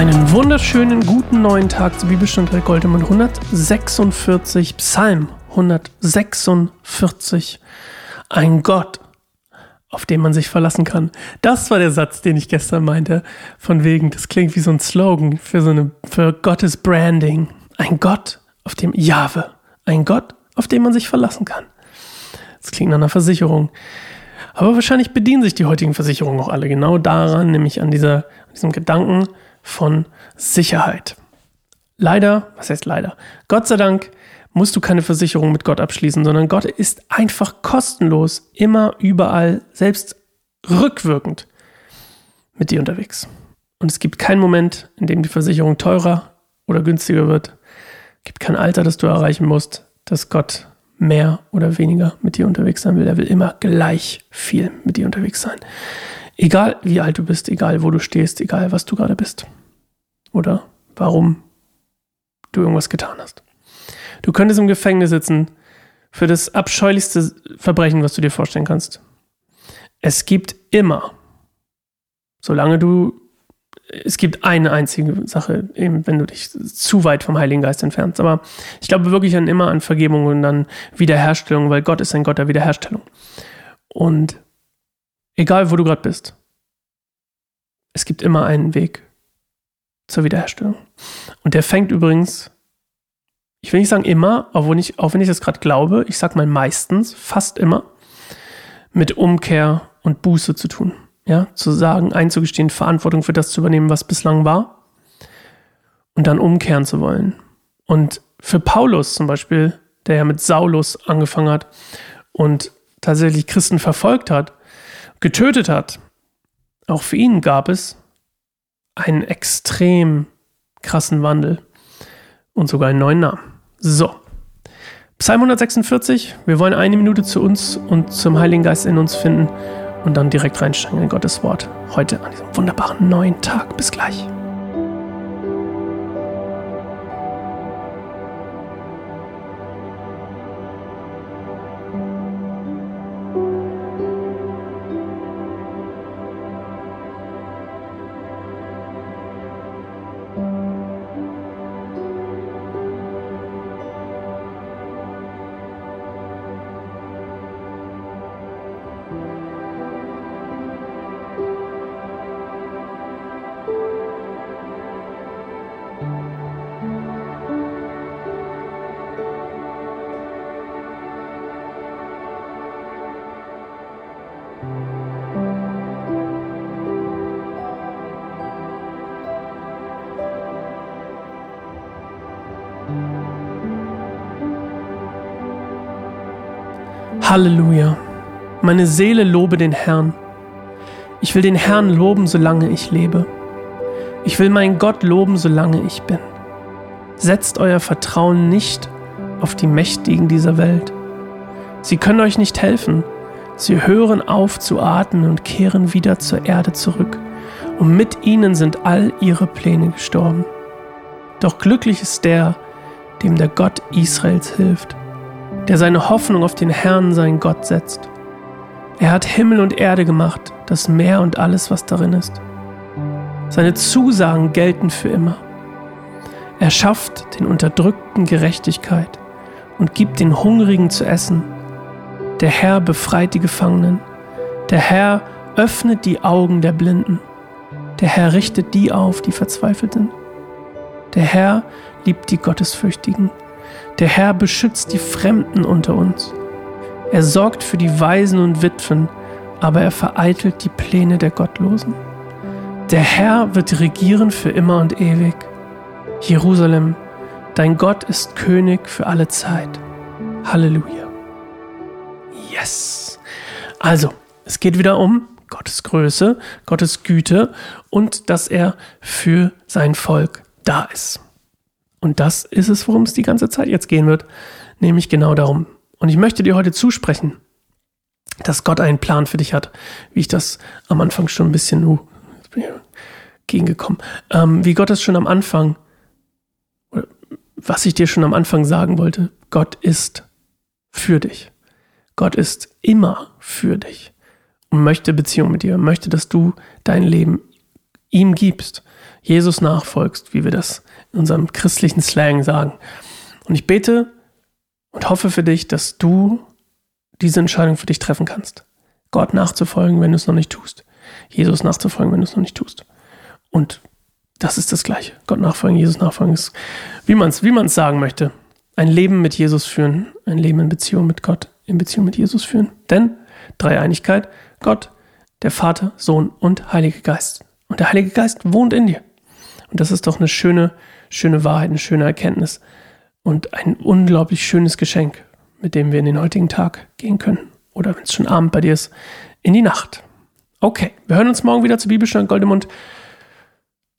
Einen wunderschönen guten neuen Tag zu Bibelstunde Rick Goldemund 146 Psalm 146 Ein Gott, auf den man sich verlassen kann. Das war der Satz, den ich gestern meinte, von wegen, das klingt wie so ein Slogan für so eine für Gottes Branding. Ein Gott, auf dem Jahwe, ein Gott, auf den man sich verlassen kann. Das klingt nach einer Versicherung. Aber wahrscheinlich bedienen sich die heutigen Versicherungen auch alle genau daran, nämlich an, dieser, an diesem Gedanken von Sicherheit. Leider, was heißt leider? Gott sei Dank musst du keine Versicherung mit Gott abschließen, sondern Gott ist einfach kostenlos, immer, überall, selbst rückwirkend mit dir unterwegs. Und es gibt keinen Moment, in dem die Versicherung teurer oder günstiger wird. Es gibt kein Alter, das du erreichen musst, dass Gott mehr oder weniger mit dir unterwegs sein will. Er will immer gleich viel mit dir unterwegs sein. Egal wie alt du bist, egal wo du stehst, egal was du gerade bist. Oder warum du irgendwas getan hast. Du könntest im Gefängnis sitzen für das abscheulichste Verbrechen, was du dir vorstellen kannst. Es gibt immer, solange du es gibt eine einzige Sache, eben wenn du dich zu weit vom Heiligen Geist entfernst. Aber ich glaube wirklich an immer an Vergebung und an Wiederherstellung, weil Gott ist ein Gott der Wiederherstellung. Und egal wo du gerade bist, es gibt immer einen Weg zur Wiederherstellung. Und der fängt übrigens, ich will nicht sagen immer, auch wenn ich, auch wenn ich das gerade glaube, ich sage mal meistens, fast immer, mit Umkehr und Buße zu tun ja, zu sagen, einzugestehen, Verantwortung für das zu übernehmen, was bislang war und dann umkehren zu wollen. Und für Paulus zum Beispiel, der ja mit Saulus angefangen hat und tatsächlich Christen verfolgt hat, getötet hat, auch für ihn gab es einen extrem krassen Wandel und sogar einen neuen Namen. So. Psalm 146, wir wollen eine Minute zu uns und zum Heiligen Geist in uns finden und dann direkt reinsteigen in Gottes Wort. Heute an diesem wunderbaren neuen Tag. Bis gleich. Halleluja. Meine Seele lobe den Herrn. Ich will den Herrn loben, solange ich lebe. Ich will meinen Gott loben, solange ich bin. Setzt euer Vertrauen nicht auf die Mächtigen dieser Welt. Sie können euch nicht helfen. Sie hören auf zu atmen und kehren wieder zur Erde zurück. Und mit ihnen sind all ihre Pläne gestorben. Doch glücklich ist der, dem der Gott Israels hilft der seine Hoffnung auf den Herrn, seinen Gott, setzt. Er hat Himmel und Erde gemacht, das Meer und alles, was darin ist. Seine Zusagen gelten für immer. Er schafft den Unterdrückten Gerechtigkeit und gibt den Hungrigen zu essen. Der Herr befreit die Gefangenen. Der Herr öffnet die Augen der Blinden. Der Herr richtet die auf, die verzweifelt sind. Der Herr liebt die Gottesfürchtigen. Der Herr beschützt die Fremden unter uns. Er sorgt für die Waisen und Witwen, aber er vereitelt die Pläne der Gottlosen. Der Herr wird regieren für immer und ewig. Jerusalem, dein Gott ist König für alle Zeit. Halleluja. Yes. Also, es geht wieder um Gottes Größe, Gottes Güte und dass er für sein Volk da ist. Und das ist es, worum es die ganze Zeit jetzt gehen wird, nämlich genau darum. Und ich möchte dir heute zusprechen, dass Gott einen Plan für dich hat, wie ich das am Anfang schon ein bisschen, uh, gegengekommen, ähm, wie Gott es schon am Anfang, was ich dir schon am Anfang sagen wollte, Gott ist für dich. Gott ist immer für dich und möchte Beziehung mit dir, möchte, dass du dein Leben ihm gibst. Jesus nachfolgst, wie wir das in unserem christlichen Slang sagen. Und ich bete und hoffe für dich, dass du diese Entscheidung für dich treffen kannst. Gott nachzufolgen, wenn du es noch nicht tust. Jesus nachzufolgen, wenn du es noch nicht tust. Und das ist das Gleiche. Gott nachfolgen, Jesus nachfolgen ist, wie man es wie man's sagen möchte. Ein Leben mit Jesus führen, ein Leben in Beziehung mit Gott, in Beziehung mit Jesus führen. Denn Dreieinigkeit, Gott, der Vater, Sohn und Heilige Geist. Und der Heilige Geist wohnt in dir. Und das ist doch eine schöne, schöne Wahrheit, eine schöne Erkenntnis und ein unglaublich schönes Geschenk, mit dem wir in den heutigen Tag gehen können. Oder wenn es schon Abend bei dir ist, in die Nacht. Okay, wir hören uns morgen wieder zu Bibelstunde Goldemund.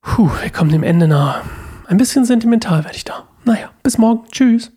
Puh, wir kommen dem Ende nahe. Ein bisschen sentimental werde ich da. Naja, bis morgen. Tschüss.